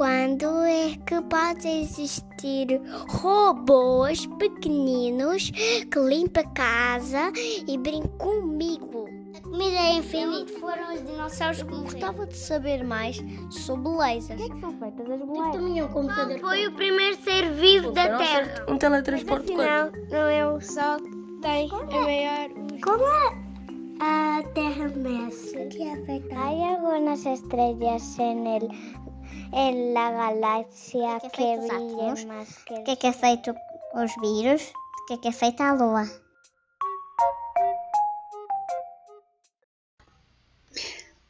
quando é que pode existir robôs pequeninos que limpam a casa e brincam comigo? A comida é infinita. Foram os dinossauros que morreram. Gostava de saber mais sobre lasers. O que é que são feitas as bolachas? Também é um computador. Foi o primeiro ser vivo da Terra. Um teletransporte Não, não é o Sol que tem a maior... Como é? A Terra mexe. que é feita? Hay algunas estrellas en el en la galaxia que, que brilhan mais que... O que é que é feito os vírus? O que é que é feita a Lua?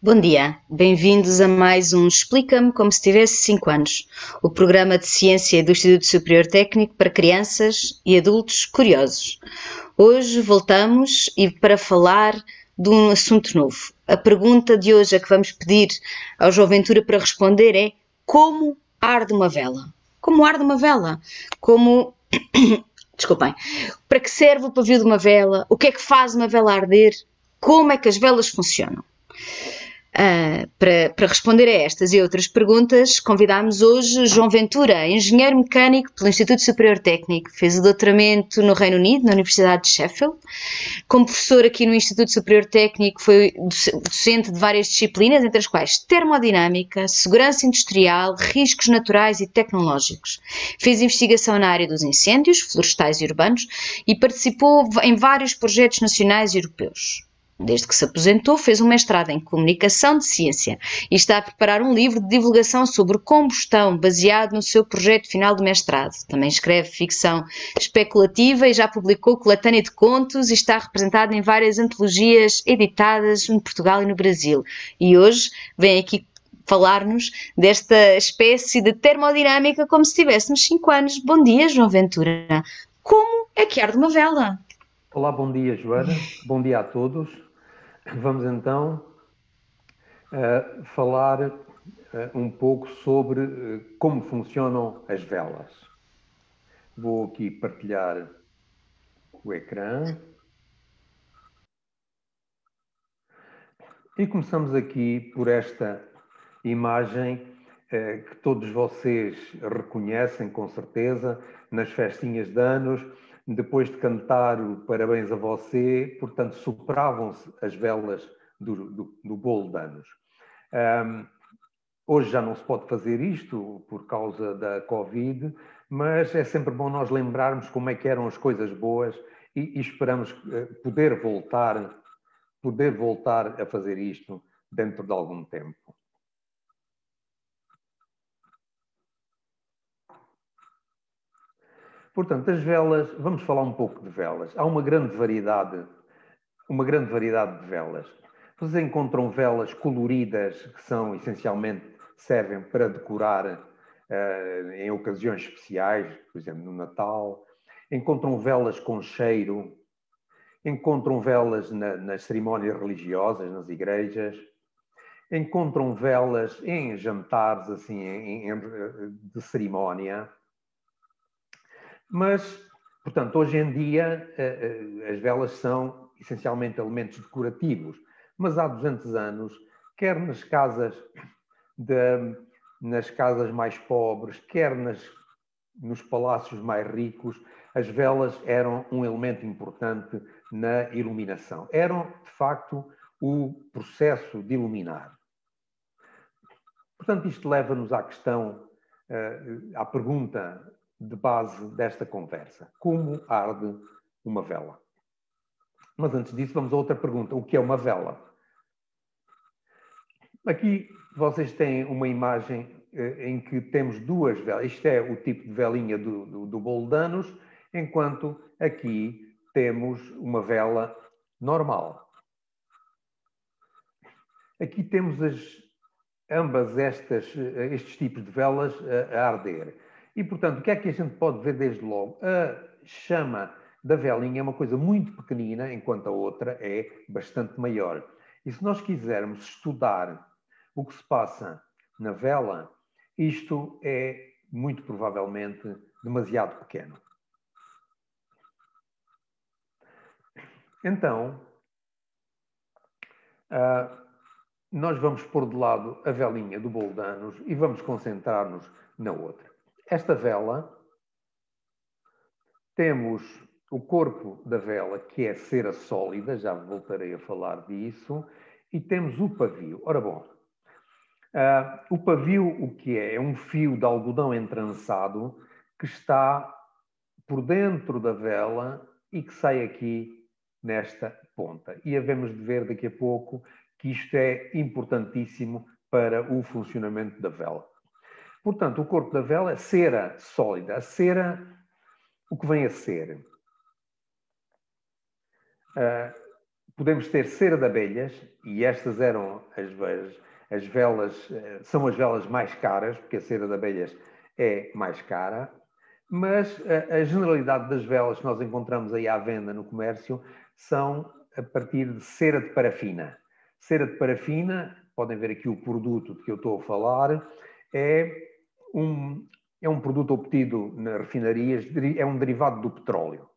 Bom dia, bem-vindos a mais um Explica-me como se tivesse 5 anos, o programa de ciência do Instituto Superior Técnico para crianças e adultos curiosos. Hoje voltamos e para falar de um assunto novo. A pergunta de hoje a que vamos pedir ao João Ventura para responder é como arde uma vela? Como arde uma vela? Como desculpem, para que serve o pavio de uma vela? O que é que faz uma vela arder? Como é que as velas funcionam? Uh, para, para, responder a estas e outras perguntas, convidámos hoje João Ventura, engenheiro mecânico pelo Instituto Superior Técnico, fez o doutoramento no Reino Unido, na Universidade de Sheffield. Como professor aqui no Instituto Superior Técnico, foi docente de várias disciplinas, entre as quais termodinâmica, segurança industrial, riscos naturais e tecnológicos. Fez investigação na área dos incêndios florestais e urbanos e participou em vários projetos nacionais e europeus. Desde que se aposentou, fez um mestrado em Comunicação de Ciência e está a preparar um livro de divulgação sobre combustão, baseado no seu projeto final de mestrado. Também escreve ficção especulativa e já publicou coletânea de contos e está representado em várias antologias editadas em Portugal e no Brasil. E hoje vem aqui falar-nos desta espécie de termodinâmica como se tivéssemos 5 anos. Bom dia, João Ventura. Como é que arde uma vela? Olá, bom dia, Joana. bom dia a todos. Vamos então uh, falar uh, um pouco sobre uh, como funcionam as velas. Vou aqui partilhar o ecrã. E começamos aqui por esta imagem que todos vocês reconhecem com certeza nas festinhas de anos depois de cantar o parabéns a você, portanto, sopravam-se as velas do, do, do bolo de anos. Um, hoje já não se pode fazer isto por causa da Covid, mas é sempre bom nós lembrarmos como é que eram as coisas boas e, e esperamos eh, poder voltar, poder voltar a fazer isto dentro de algum tempo. Portanto, as velas, vamos falar um pouco de velas. Há uma grande variedade, uma grande variedade de velas. Vocês encontram velas coloridas que são essencialmente servem para decorar uh, em ocasiões especiais, por exemplo, no Natal. Encontram velas com cheiro. Encontram velas na, nas cerimónias religiosas, nas igrejas. Encontram velas em jantares, assim, em, em, de cerimónia mas, portanto, hoje em dia eh, eh, as velas são essencialmente elementos decorativos, mas há 200 anos, quer nas casas, de, nas casas mais pobres, quer nas, nos palácios mais ricos, as velas eram um elemento importante na iluminação. Eram, de facto, o processo de iluminar. Portanto, isto leva-nos à questão, eh, à pergunta de base desta conversa. Como arde uma vela? Mas antes disso, vamos a outra pergunta. O que é uma vela? Aqui vocês têm uma imagem eh, em que temos duas velas. Isto é o tipo de velinha do, do, do bolo de anos, enquanto aqui temos uma vela normal. Aqui temos as, ambas estas, eh, estes tipos de velas a, a arder. E, portanto, o que é que a gente pode ver desde logo? A chama da velinha é uma coisa muito pequenina, enquanto a outra é bastante maior. E se nós quisermos estudar o que se passa na vela, isto é muito provavelmente demasiado pequeno. Então, uh, nós vamos pôr de lado a velinha do bolo de anos e vamos concentrar-nos na outra. Esta vela, temos o corpo da vela, que é cera sólida, já voltarei a falar disso, e temos o pavio. Ora bom, uh, o pavio o que é? É um fio de algodão entrançado que está por dentro da vela e que sai aqui nesta ponta. E havemos de ver daqui a pouco que isto é importantíssimo para o funcionamento da vela. Portanto, o corpo da vela é cera sólida. A cera, o que vem a ser? Uh, podemos ter cera de abelhas, e estas eram as, as velas, eh, são as velas mais caras, porque a cera de abelhas é mais cara, mas a, a generalidade das velas que nós encontramos aí à venda no comércio são a partir de cera de parafina. Cera de parafina, podem ver aqui o produto de que eu estou a falar, é um, é um produto obtido nas refinarias, é um derivado do petróleo.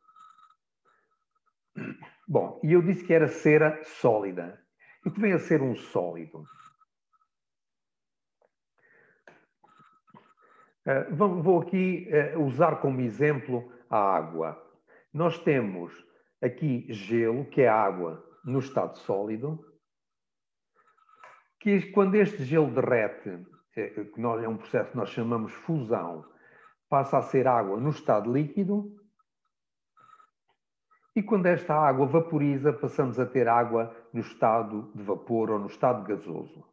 Bom, e eu disse que era cera sólida. E o que vem a ser um sólido? Uh, vou aqui uh, usar como exemplo a água. Nós temos aqui gelo, que é água no estado sólido, que quando este gelo derrete, é, que nós, é um processo que nós chamamos fusão, passa a ser água no estado líquido, e quando esta água vaporiza, passamos a ter água no estado de vapor ou no estado gasoso.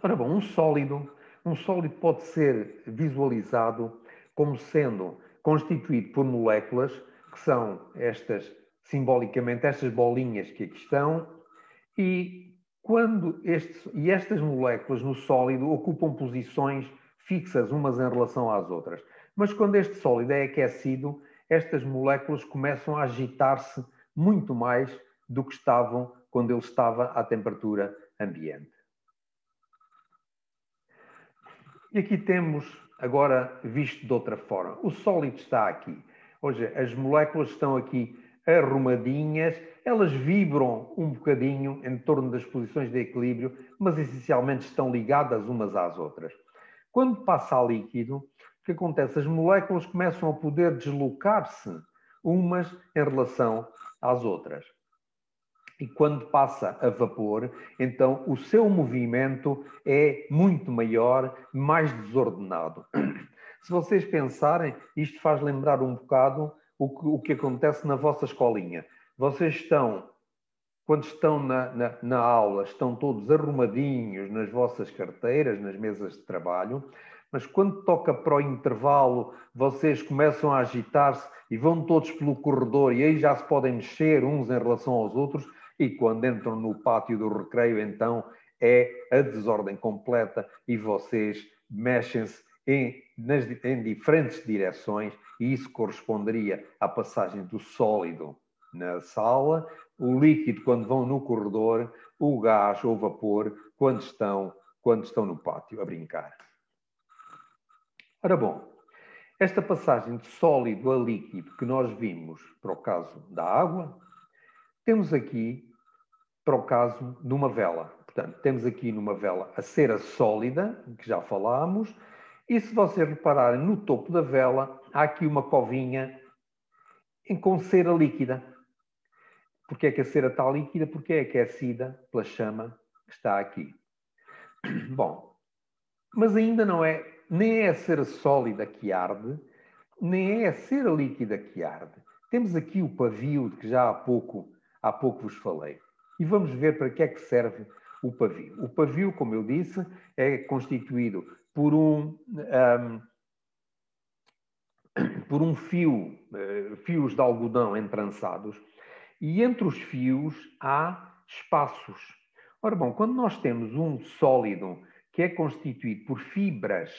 Ora bom, um sólido, um sólido pode ser visualizado como sendo constituído por moléculas que são estas, simbolicamente, estas bolinhas que aqui estão, e quando estes, e estas moléculas no sólido ocupam posições fixas umas em relação às outras. Mas quando este sólido é aquecido, estas moléculas começam a agitar-se muito mais do que estavam quando ele estava à temperatura ambiente. E aqui temos agora visto de outra forma. O sólido está aqui. Hoje as moléculas estão aqui arrumadinhas, elas vibram um bocadinho em torno das posições de equilíbrio, mas essencialmente estão ligadas umas às outras. Quando passa a líquido, o que acontece? As moléculas começam a poder deslocar-se umas em relação às outras. E quando passa a vapor, então o seu movimento é muito maior, mais desordenado. Se vocês pensarem, isto faz lembrar um bocado o que, o que acontece na vossa escolinha. Vocês estão, quando estão na, na, na aula, estão todos arrumadinhos nas vossas carteiras, nas mesas de trabalho, mas quando toca para o intervalo, vocês começam a agitar-se e vão todos pelo corredor e aí já se podem mexer uns em relação aos outros e quando entram no pátio do recreio, então é a desordem completa e vocês mexem-se em, nas, em diferentes direções e isso corresponderia à passagem do sólido na sala, o líquido quando vão no corredor, o gás ou vapor quando estão, quando estão no pátio a brincar. Ora bom, esta passagem de sólido a líquido que nós vimos para o caso da água, temos aqui para o caso de uma vela. Portanto, temos aqui numa vela a cera sólida, que já falámos, e se vocês repararem no topo da vela, há aqui uma covinha com cera líquida. Porquê é que a cera está líquida? Porque é aquecida pela chama que está aqui. Bom, mas ainda não é nem é a cera sólida que arde, nem é a cera líquida que arde. Temos aqui o pavio de que já há pouco, há pouco vos falei. E vamos ver para que é que serve o pavio. O pavio, como eu disse, é constituído por um, um por um fio, uh, fios de algodão entrançados, e entre os fios há espaços. Ora bom, quando nós temos um sólido que é constituído por fibras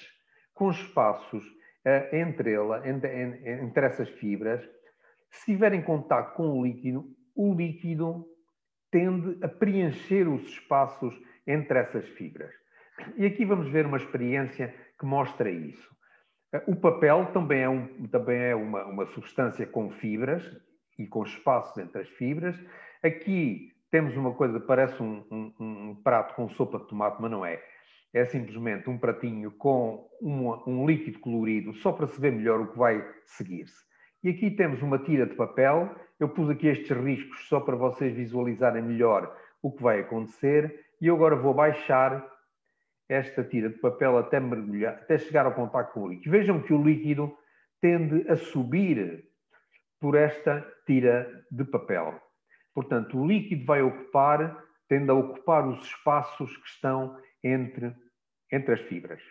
com espaços uh, entre, ela, entre, entre essas fibras, se estiver em contato com o líquido, o líquido tende a preencher os espaços entre essas fibras. E aqui vamos ver uma experiência que mostra isso. Eh, o papel também é, um, também é uma, uma substância com fibras e com espaço entre as fibras. Aqui temos uma coisa que parece um, um, um, prato com sopa de tomate, mas não é. É simplesmente um pratinho com um líquido colorido, só para se ver melhor o que vai seguir-se. E aqui temos uma tira de papel. Eu pus aqui estes riscos só para vocês visualizarem melhor o que vai acontecer. E eu agora vou baixar esta tira de papel até mergulhar, até chegar ao contacto com o líquido. Vejam que o líquido tende a subir por esta tira de papel. Portanto, o líquido vai ocupar, tende a ocupar os espaços que estão entre, entre as fibras.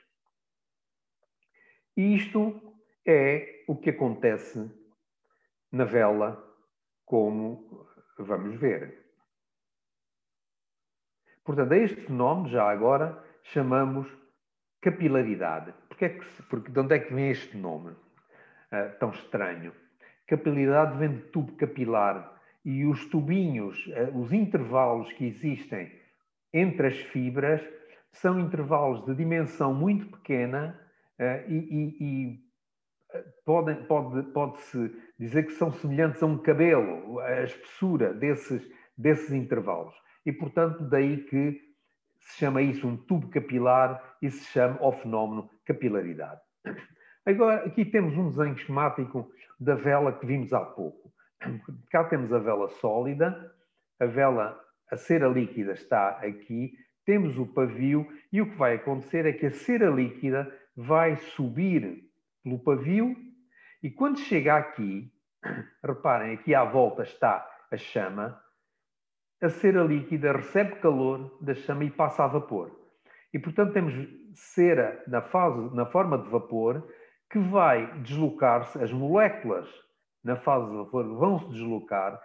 E isto é o que acontece na vela, como vamos ver. Portanto, a este fenómeno, já agora, chamamos capilaridade. Porque é que, porque, de onde é que vem este nome uh, tão estranho? Capilaridade vem de tubo capilar e os tubinhos, uh, os intervalos que existem entre as fibras são intervalos de dimensão muito pequena uh, e, e, e podem, pode, pode-se dizer que são semelhantes a um cabelo, a espessura desses, desses intervalos. E, portanto, daí que se chama isso um tubo capilar e se chama o fenómeno capilaridade. Agora, aqui temos um desenho esquemático da vela que vimos há pouco. Cá temos a vela sólida, a vela, a cera líquida está aqui, temos o pavio e o que vai acontecer é que a cera líquida vai subir pelo pavio e quando chega aqui, reparem, aqui à volta está a chama, a cera líquida recebe calor da chama e passa a vapor. E, portanto, temos cera na, fase, na forma de vapor que vai deslocar-se, as moléculas na fase de vapor vão se deslocar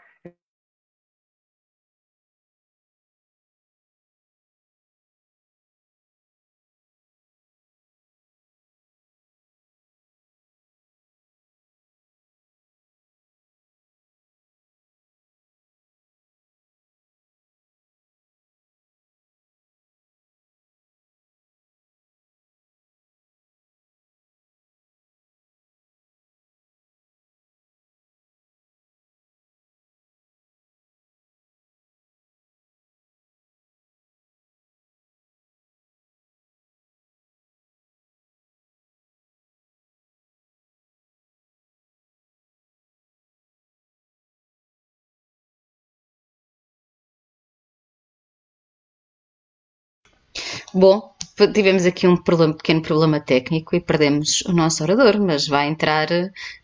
Bom, tivemos aqui um problema, pequeno problema técnico e perdemos o nosso orador, mas vai entrar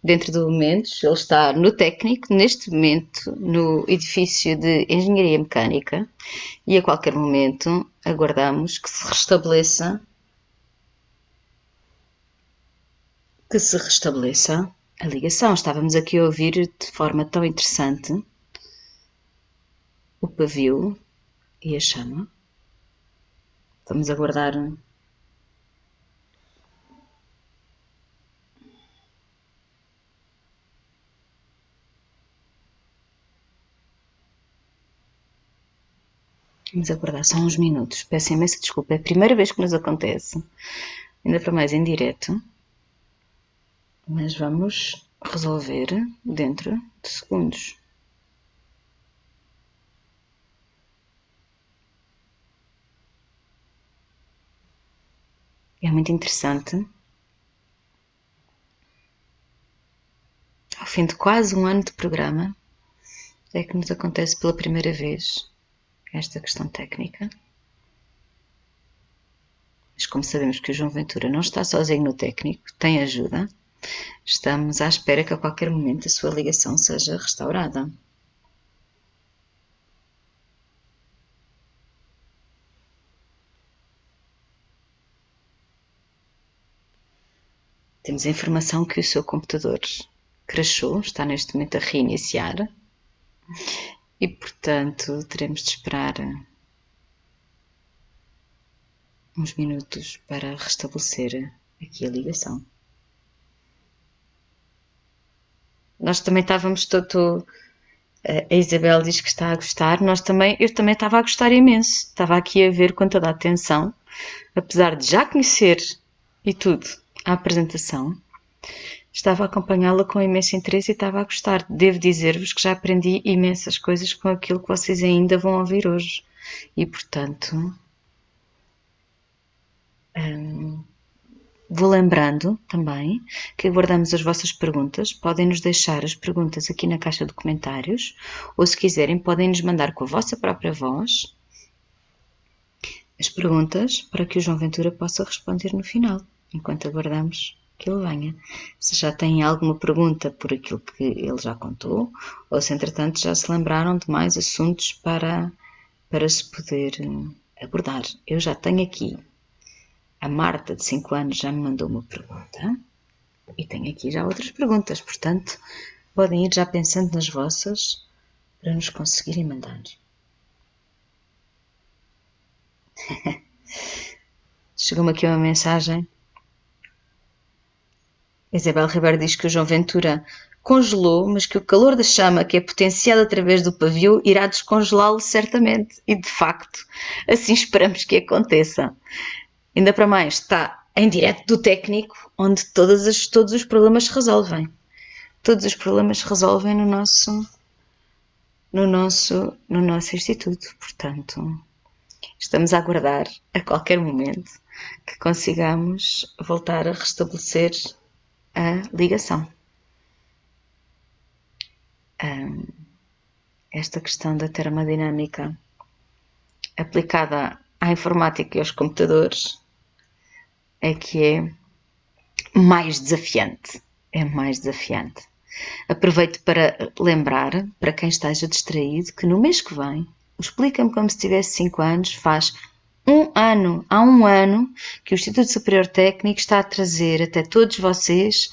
dentro do momento. Ele está no técnico, neste momento, no edifício de Engenharia Mecânica e a qualquer momento aguardamos que se restabeleça que se restabeleça a ligação. Estávamos aqui a ouvir de forma tão interessante o pavio e a chama. Vamos aguardar. Vamos aguardar só uns minutos. Peço imensa desculpa, é a primeira vez que nos acontece. Ainda para mais em direto. Mas vamos resolver dentro de segundos. É muito interessante. Ao fim de quase um ano de programa, é que nos acontece pela primeira vez esta questão técnica. Mas como sabemos que o João Ventura não está sozinho no técnico, tem ajuda, estamos à espera que a qualquer momento a sua ligação seja restaurada. Temos a informação que o seu computador crashou, está neste momento a reiniciar e, portanto, teremos de esperar uns minutos para restabelecer aqui a ligação. Nós também estávamos todo. A Isabel diz que está a gostar, nós também, eu também estava a gostar imenso. Estava aqui a ver com toda a atenção, apesar de já conhecer e tudo a apresentação, estava a acompanhá-la com imenso interesse e estava a gostar. Devo dizer-vos que já aprendi imensas coisas com aquilo que vocês ainda vão ouvir hoje. E, portanto, hum, vou lembrando também que aguardamos as vossas perguntas. Podem nos deixar as perguntas aqui na caixa de comentários ou, se quiserem, podem nos mandar com a vossa própria voz as perguntas para que o João Ventura possa responder no final, enquanto aguardamos que ele venha. Se já têm alguma pergunta por aquilo que ele já contou, ou se entretanto já se lembraram de mais assuntos para, para se poder eh, abordar. Eu já tenho aqui. A Marta, de 5 anos, já me mandou uma pergunta. E tenho aqui já outras perguntas, portanto, podem ir já pensando nas vossas para nos conseguirem mandar. Chegou-me aqui uma mensagem Isabel Ribeiro diz que o João Ventura congelou, mas que o calor da chama que é potenciado através do pavio irá descongelá-lo certamente. E de facto, assim esperamos que aconteça. Ainda para mais, está em direto do técnico, onde todas as, todos os problemas se resolvem. Todos os problemas se resolvem no nosso, no nosso, no nosso instituto. Portanto, estamos a aguardar a qualquer momento que consigamos voltar a restabelecer a ligação. Um, esta questão da termodinâmica aplicada à informática e aos computadores é que é mais desafiante. É mais desafiante. Aproveito para lembrar, para quem esteja distraído, que no mês que vem, explica-me como se tivesse 5 anos, faz um ano, há um ano, que o Instituto Superior Técnico está a trazer até todos vocês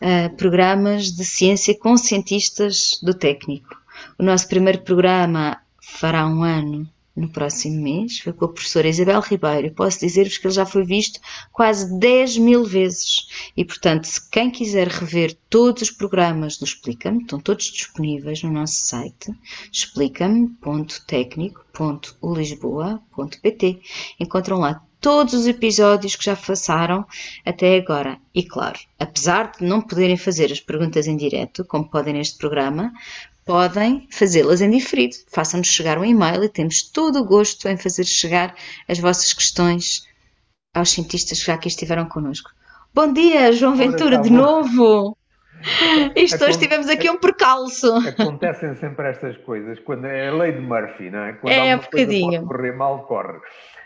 uh, programas de ciência com cientistas do técnico. O nosso primeiro programa fará um ano no próximo mês, foi com a professora Isabel Ribeiro. Posso dizer-vos que ele já foi visto quase 10 mil vezes. E, portanto, se quem quiser rever todos os programas do Explica-me, estão todos disponíveis no nosso site, explica-me.tecnico.ulisboa.pt. Encontram lá todos os episódios que já passaram até agora. E claro, apesar de não poderem fazer as perguntas em direto, como podem neste programa, podem fazê-las em diferido. Façam-nos chegar um e-mail e temos todo o gosto em fazer chegar as vossas questões aos cientistas que já aqui estiveram connosco. Bom dia, João Ventura, de novo! Isto hoje tivemos aqui um percalço. Acontecem sempre estas coisas, quando é a lei de Murphy, não é? Quando é, um bocadinho. Pode correr mal, corre.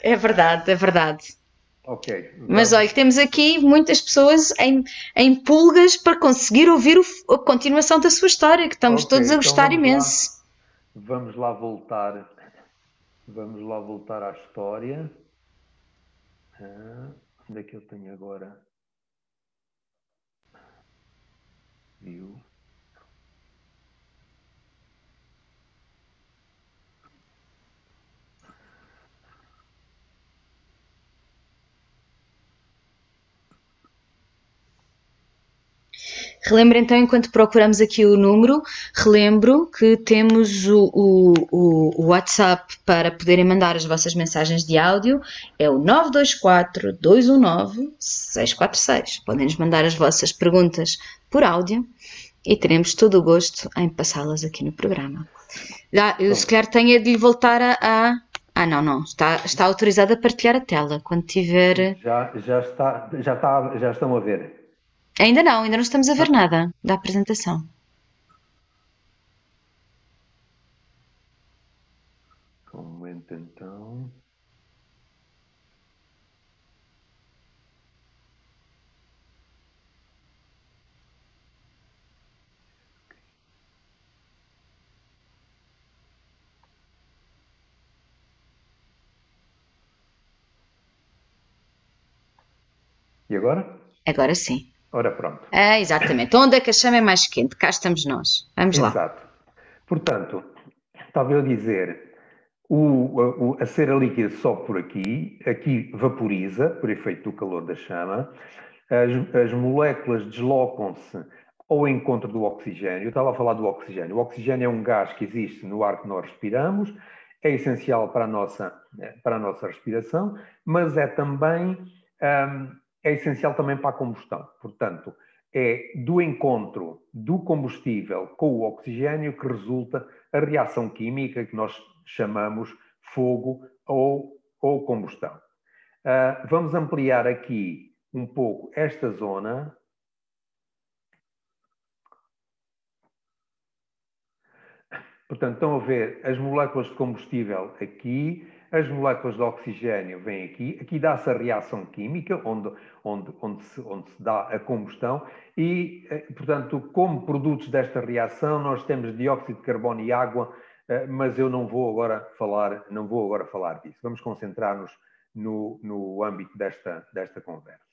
É verdade, é verdade. Ok. Mas olha, temos aqui muitas pessoas em, em pulgas para conseguir ouvir o, a continuação da sua história, que estamos okay, todos a então gostar então vamos imenso. Lá, vamos lá voltar. Vamos lá voltar à história. Ah, onde é que eu tenho agora? Viu? Relembro então, enquanto procuramos aqui o número, relembro que temos o, o, o, WhatsApp para poderem mandar as vossas mensagens de áudio, é o 924-219-646. Podem nos mandar as vossas perguntas por áudio e teremos todo o gosto em passá-las aqui no programa. Já, eu se calhar tenho de lhe voltar a, a... Ah, não, não. Está, está autorizado a partilhar a tela quando tiver. Já, já, está, já, está, já estão a ver. Ainda não, ainda não estamos a ver nada da apresentação. Um momento então. E agora? Agora sim. Ora, pronto. É, exatamente. Onde é que a chama é mais quente? Cá estamos nós. Vamos lá. Exato. Portanto, estava eu a dizer, o, a, a cera líquida sobe por aqui, aqui vaporiza, por efeito do calor da chama, as, as moléculas deslocam-se ao encontro do oxigênio. Eu estava a falar do oxigênio. O oxigênio é um gás que existe no ar que nós respiramos, é essencial para a nossa, para a nossa respiração, mas é também um, é essencial também para a combustão. Portanto, é do encontro do combustível com o oxigênio que resulta a reação química que nós chamamos fogo ou, ou combustão. Uh, vamos ampliar aqui um pouco esta zona. Portanto, estão a ver as moléculas de combustível aqui, as moléculas de oxigênio vêm aqui, aqui dá-se a reação química, onde, onde, onde, se, onde se dá a combustão, e, eh, portanto, como produtos desta reação, nós temos dióxido de carbono e água, eh, mas eu não vou agora falar, não vou agora falar disso. Vamos concentrar-nos no, no âmbito desta, desta conversa.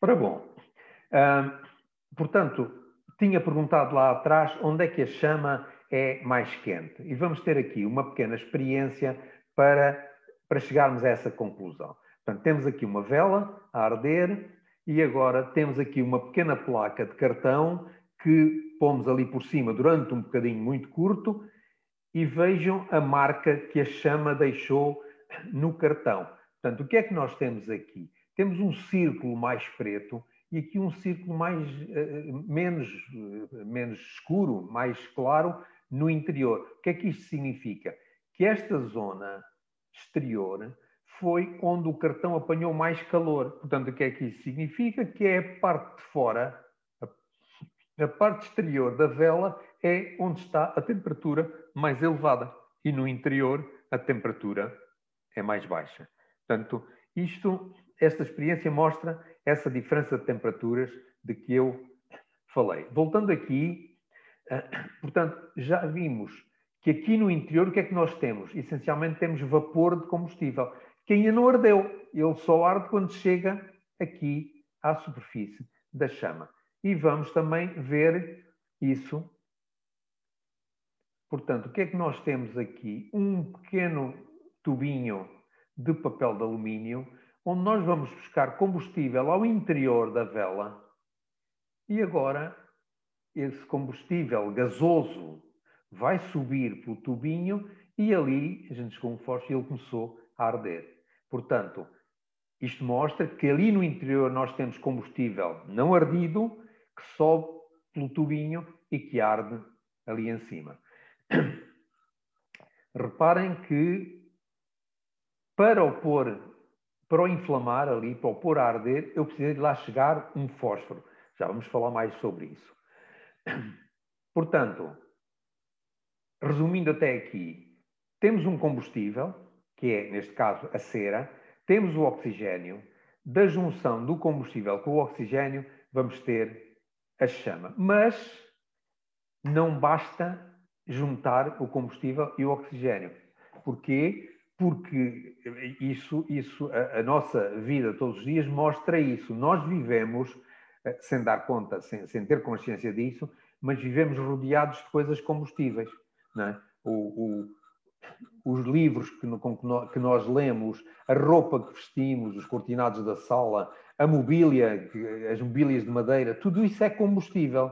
Ora bom, portanto, tinha perguntado lá atrás onde é que a chama é mais quente. E vamos ter aqui uma pequena experiência para, para chegarmos a essa conclusão. Portanto, temos aqui uma vela a arder e agora temos aqui uma pequena placa de cartão que pomos ali por cima durante um bocadinho muito curto e vejam a marca que a chama deixou no cartão. Portanto, o que é que nós temos aqui? Temos um círculo mais preto e aqui um círculo mais, uh, menos, uh, menos escuro, mais claro, no interior. O que é que isto significa? Que esta zona exterior foi onde o cartão apanhou mais calor. Portanto, o que é que isso significa? Que é a parte de fora, a, parte exterior da vela é onde está a temperatura mais elevada e no interior a temperatura é mais baixa. Portanto, isto, esta experiência mostra essa diferença de temperaturas de que eu falei. Voltando aqui, portanto, já vimos que aqui no interior o que é que nós temos? Essencialmente temos vapor de combustível, que ainda não ardeu. Ele só arde quando chega aqui à superfície da chama. E vamos também ver isso. Portanto, o que é que nós temos aqui? Um pequeno tubinho de papel de alumínio, onde nós vamos buscar combustível ao interior da vela. E agora esse combustível gasoso vai subir pelo tubinho e ali a gente chegou um fósforo e ele começou a arder. Portanto, isto mostra que ali no interior nós temos combustível não ardido que sobe pelo tubinho e que arde ali em cima. Reparem que para o pôr, para o inflamar ali, para o pôr a arder, eu precisei de lá chegar um fósforo. Já vamos falar mais sobre isso. Portanto, resumindo até aqui, temos um combustível, que é, neste caso, a cera, temos o oxigênio, da junção do combustível com o oxigênio, vamos ter a chama. Mas não basta juntar o combustível e o oxigênio. Porquê? Porque isso, isso a, a nossa vida todos os dias mostra isso. Nós vivemos sem dar conta, sem, sem ter consciência disso, mas vivemos rodeados de coisas combustíveis. É? O, o, os livros que, que, nós lemos, a roupa que vestimos, os cortinados da sala, a mobília, as mobílias de madeira, tudo isso é combustível.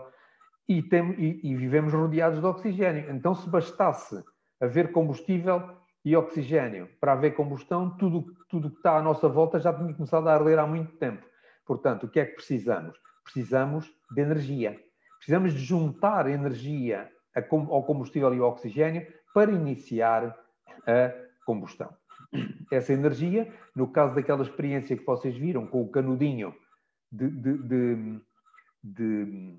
E, tem, e, e vivemos rodeados de oxigênio. Então, se bastasse haver combustível e oxigênio para haver combustão, tudo, tudo que está à nossa volta já tinha começado a arder há muito tempo. Portanto, o que é que precisamos? Precisamos de energia. Precisamos de juntar energia ao combustível e ao oxigênio para iniciar a combustão. Essa energia, no caso daquela experiência que vocês viram com o canudinho de, de, de, de,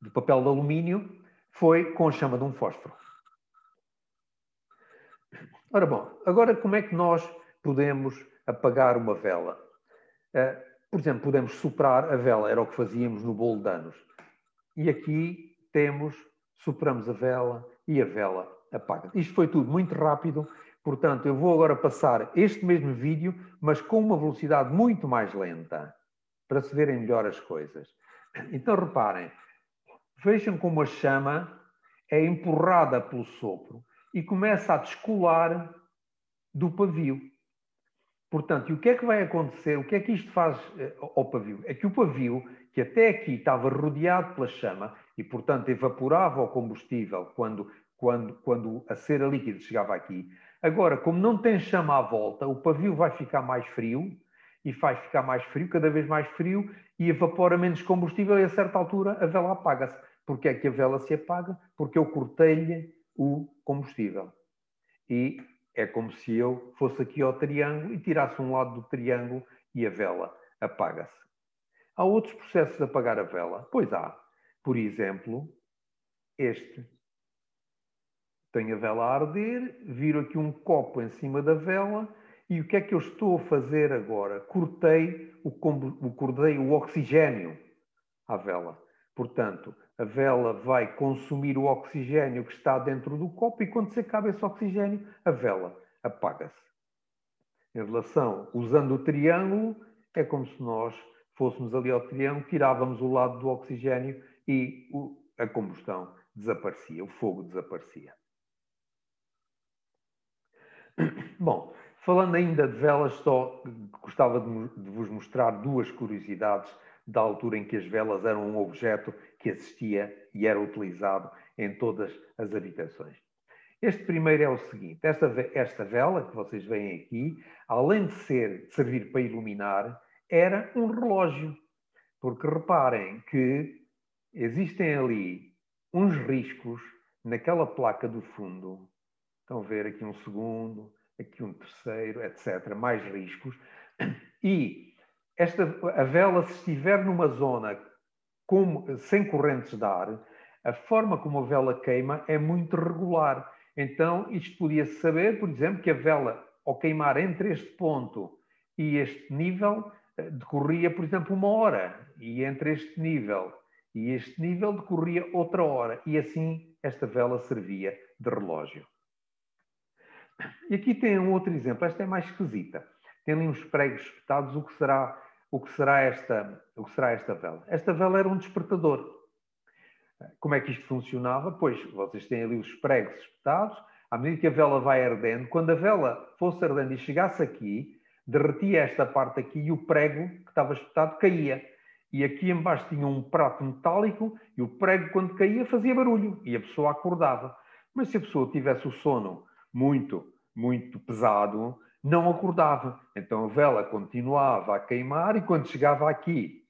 de papel de alumínio, foi com a chama de um fósforo. Ora bom, agora como é que nós podemos apagar uma vela? Uh, por exemplo, podemos soprar a vela, era o que fazíamos no bolo de anos. E aqui temos, sopramos a vela e a vela apaga. Isto foi tudo muito rápido, portanto, eu vou agora passar este mesmo vídeo, mas com uma velocidade muito mais lenta, para se verem melhor as coisas. Então, reparem, vejam como a chama é empurrada pelo sopro e começa a descolar do pavio. Portanto, e o que é que vai acontecer? O que é que isto faz eh, ao pavio? É que o pavio, que até aqui estava rodeado pela chama e, portanto, evaporava o combustível quando, quando, quando a cera líquida chegava aqui, agora, como não tem chama à volta, o pavio vai ficar mais frio e vai ficar mais frio, cada vez mais frio, e evapora menos combustível e a certa altura a vela apaga-se. Porquê é que a vela se apaga? Porque eu cortei-lhe o combustível. E é como se eu fosse aqui ao triângulo e tirasse um lado do triângulo e a vela apaga-se. Há outros processos de apagar a vela? Pois há. Por exemplo, este. Tenho a vela a arder, viro aqui um copo em cima da vela e o que é que eu estou a fazer agora? Cortei o, cortei o oxigênio à vela. Portanto, a vela vai consumir o oxigênio que está dentro do copo e quando se acaba esse oxigênio, a vela apaga-se. Em relação, usando o triângulo, é como se nós fôssemos ali ao triângulo, tirávamos o lado do oxigênio e a combustão desaparecia, o fogo desaparecia. Bom, falando ainda de velas, só gostava de vos mostrar duas curiosidades da altura em que as velas eram um objeto que existia e era utilizado em todas as habitações. Este primeiro é o seguinte: esta, esta vela que vocês veem aqui, além de, ser, de servir para iluminar, era um relógio. Porque reparem que existem ali uns riscos naquela placa do fundo. Estão a ver aqui um segundo, aqui um terceiro, etc. Mais riscos. E esta, a vela, se estiver numa zona com, sem correntes de ar, a forma como a vela queima é muito regular. Então, isto podia-se saber, por exemplo, que a vela, ao queimar entre este ponto e este nível, eh, decorria, por exemplo, uma hora. E entre este nível e este nível decorria outra hora. E assim esta vela servia de relógio. E aqui tem um outro exemplo. Esta é mais esquisita. Tem ali uns pregos espetados. O que será, o que será, esta, o que será esta vela? Esta vela era um despertador. Como é que isto funcionava? Pois, vocês têm ali os pregos espetados. À medida que a vela vai ardendo, quando a vela fosse ardendo e chegasse aqui, derretia esta parte aqui e o prego que estava espetado caía. E aqui embaixo tinha um prato metálico e o prego, quando caía, fazia barulho e a pessoa acordava. Mas se a pessoa tivesse o sono muito, muito pesado, não acordava. Então a vela continuava a queimar e quando chegava aqui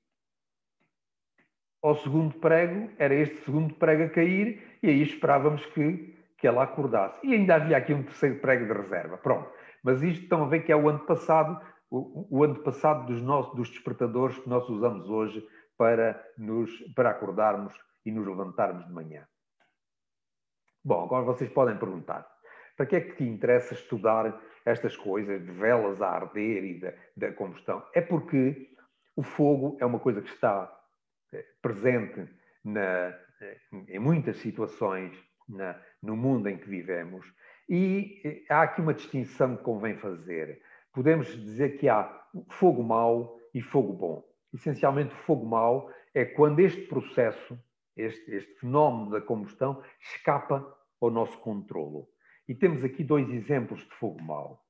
ao segundo prego, era este segundo prego a cair e aí esperávamos que, que ela acordasse. E ainda havia aqui um terceiro prego de reserva. Pronto. Mas isto estão a ver que é o ano passado, o, o ano passado dos, nossos, dos despertadores que nós usamos hoje para, nos, para acordarmos e nos levantarmos de manhã. Bom, agora vocês podem perguntar, para que é que te interessa estudar estas coisas de velas a arder e da, da combustão? É porque o fogo é uma coisa que está eh, presente na, eh, em muitas situações na, no mundo em que vivemos e eh, há aqui uma distinção que convém fazer. Podemos dizer que há fogo mau e fogo bom. Essencialmente, o fogo mau é quando este processo, este, este fenómeno da combustão, escapa ao nosso controlo. E temos aqui dois exemplos de fogo mau.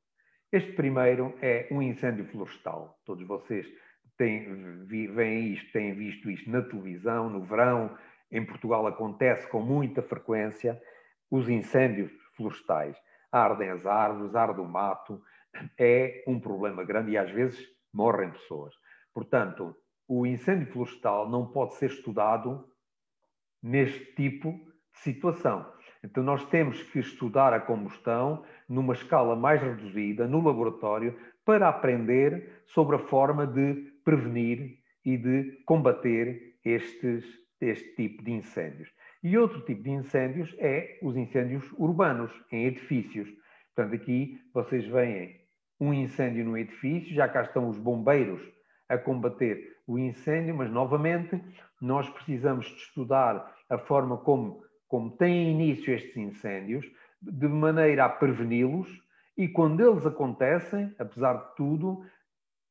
Este primeiro é um incêndio florestal. Todos vocês têm, veem isto, têm visto isto na televisão, no verão. Em Portugal acontece com muita frequência os incêndios florestais. Ardem as árvores, arde o mato, é um problema grande e às vezes morrem pessoas. Portanto, o incêndio florestal não pode ser estudado neste tipo de situação. Então, nós temos que estudar a combustão numa escala mais reduzida, no laboratório, para aprender sobre a forma de prevenir e de combater estes, este tipo de incêndios. E outro tipo de incêndios é os incêndios urbanos, em edifícios. Portanto, aqui vocês veem um incêndio no edifício, já cá estão os bombeiros a combater o incêndio, mas novamente nós precisamos de estudar a forma como, como têm início estes incêndios, de maneira a preveni-los e quando eles acontecem, apesar de tudo,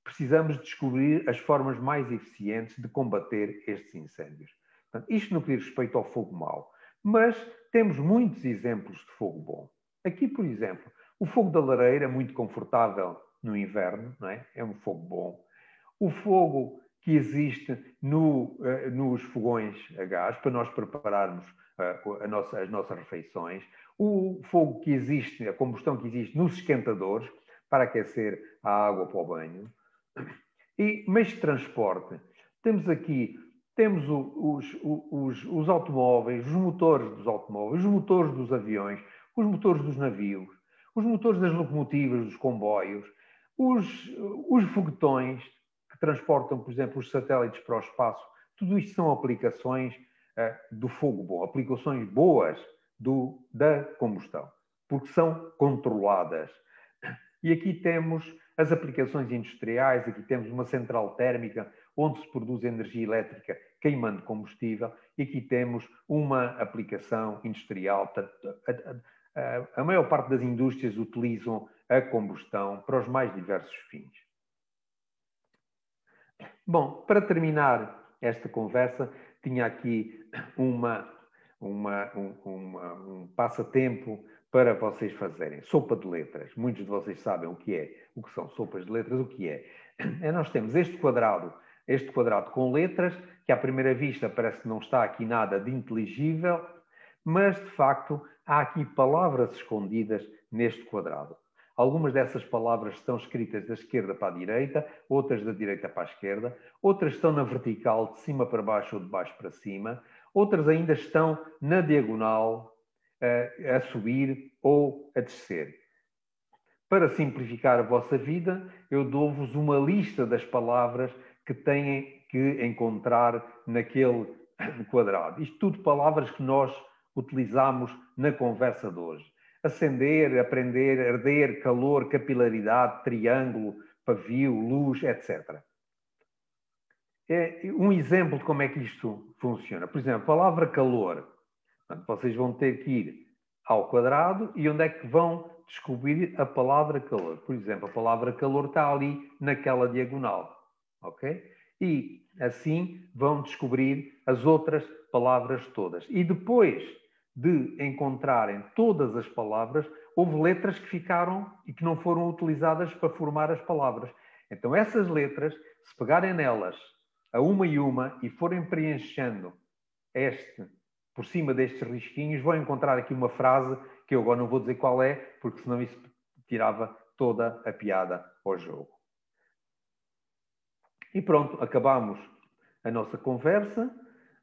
precisamos descobrir as formas mais eficientes de combater estes incêndios. Portanto, isto no que diz respeito ao fogo mau. Mas temos muitos exemplos de fogo bom. Aqui, por exemplo, o fogo da lareira, muito confortável no inverno, é? é um fogo bom. O fogo que existe no, uh, nos fogões a gás, para nós prepararmos nossa, as nossas refeições. O fogo que existe, a combustão que existe nos esquentadores, para aquecer a água para o banho. E meios de transporte Temos aqui temos os, os, os, automóveis, os motores dos automóveis, os motores dos aviões, os motores dos navios, os motores das locomotivas, dos comboios, os, os foguetões que transportam, por exemplo, os satélites para o espaço. Tudo isto são aplicações do fogo bom, aplicações boas do, da combustão, porque são controladas. E aqui temos as aplicações industriais, aqui temos uma central térmica onde se produz energia elétrica queimando combustível, e aqui temos uma aplicação industrial. A, a, a maior parte das indústrias utilizam a combustão para os mais diversos fins. Bom, para terminar esta conversa, tinha aqui uma, uma, um, uma, um passatempo para vocês fazerem. Sopa de letras. Muitos de vocês sabem o que é, o que são sopas de letras, o que é. é nós temos este quadrado este quadrado com letras, que à primeira vista parece que não está aqui nada de inteligível, mas de facto há aqui palavras escondidas neste quadrado. Algumas dessas palavras estão escritas da esquerda para a direita, outras da direita para a esquerda, outras estão na vertical, de cima para baixo ou de baixo para cima, outras ainda estão na diagonal, a, subir ou a descer. Para simplificar a vossa vida, eu dou-vos uma lista das palavras que têm que encontrar naquele quadrado. Isto tudo palavras que nós utilizamos na conversa de hoje. Acender, aprender, arder, calor, capilaridade, triângulo, pavio, luz, etc. É um exemplo de como é que isto funciona. Por exemplo, a palavra calor. Vocês vão ter que ir ao quadrado e onde é que vão descobrir a palavra calor. Por exemplo, a palavra calor está ali naquela diagonal ok? E assim vão descobrir as outras palavras todas. E depois de encontrarem todas as palavras, houve letras que ficaram e que não foram utilizadas para formar as palavras. Então, essas letras, se pegarem nelas a uma e uma e forem preenchendo este por cima destes risquinhos, vão encontrar aqui uma frase que eu agora não vou dizer qual é, porque senão isso tirava toda a piada ao jogo. E pronto, acabamos a nossa conversa.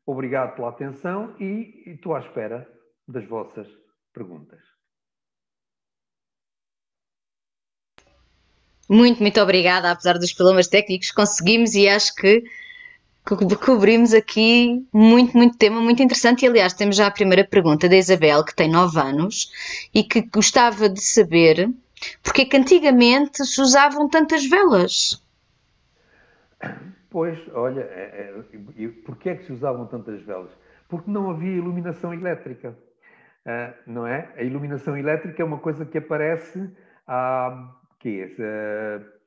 Obrigado pela atenção e estou à espera das vossas perguntas. Muito, muito obrigada. Apesar dos problemas técnicos, conseguimos e acho que cobrimos aqui muito, muito tema, muito interessante. E aliás, temos já a primeira pergunta da Isabel, que tem 9 anos e que gostava de saber porque é que antigamente se usavam tantas velas. Pois, olha, é, é, porquê é que se usavam tantas velas? Porque não havia iluminação elétrica, uh, não é? A iluminação elétrica é uma coisa que aparece há, quê? Uh,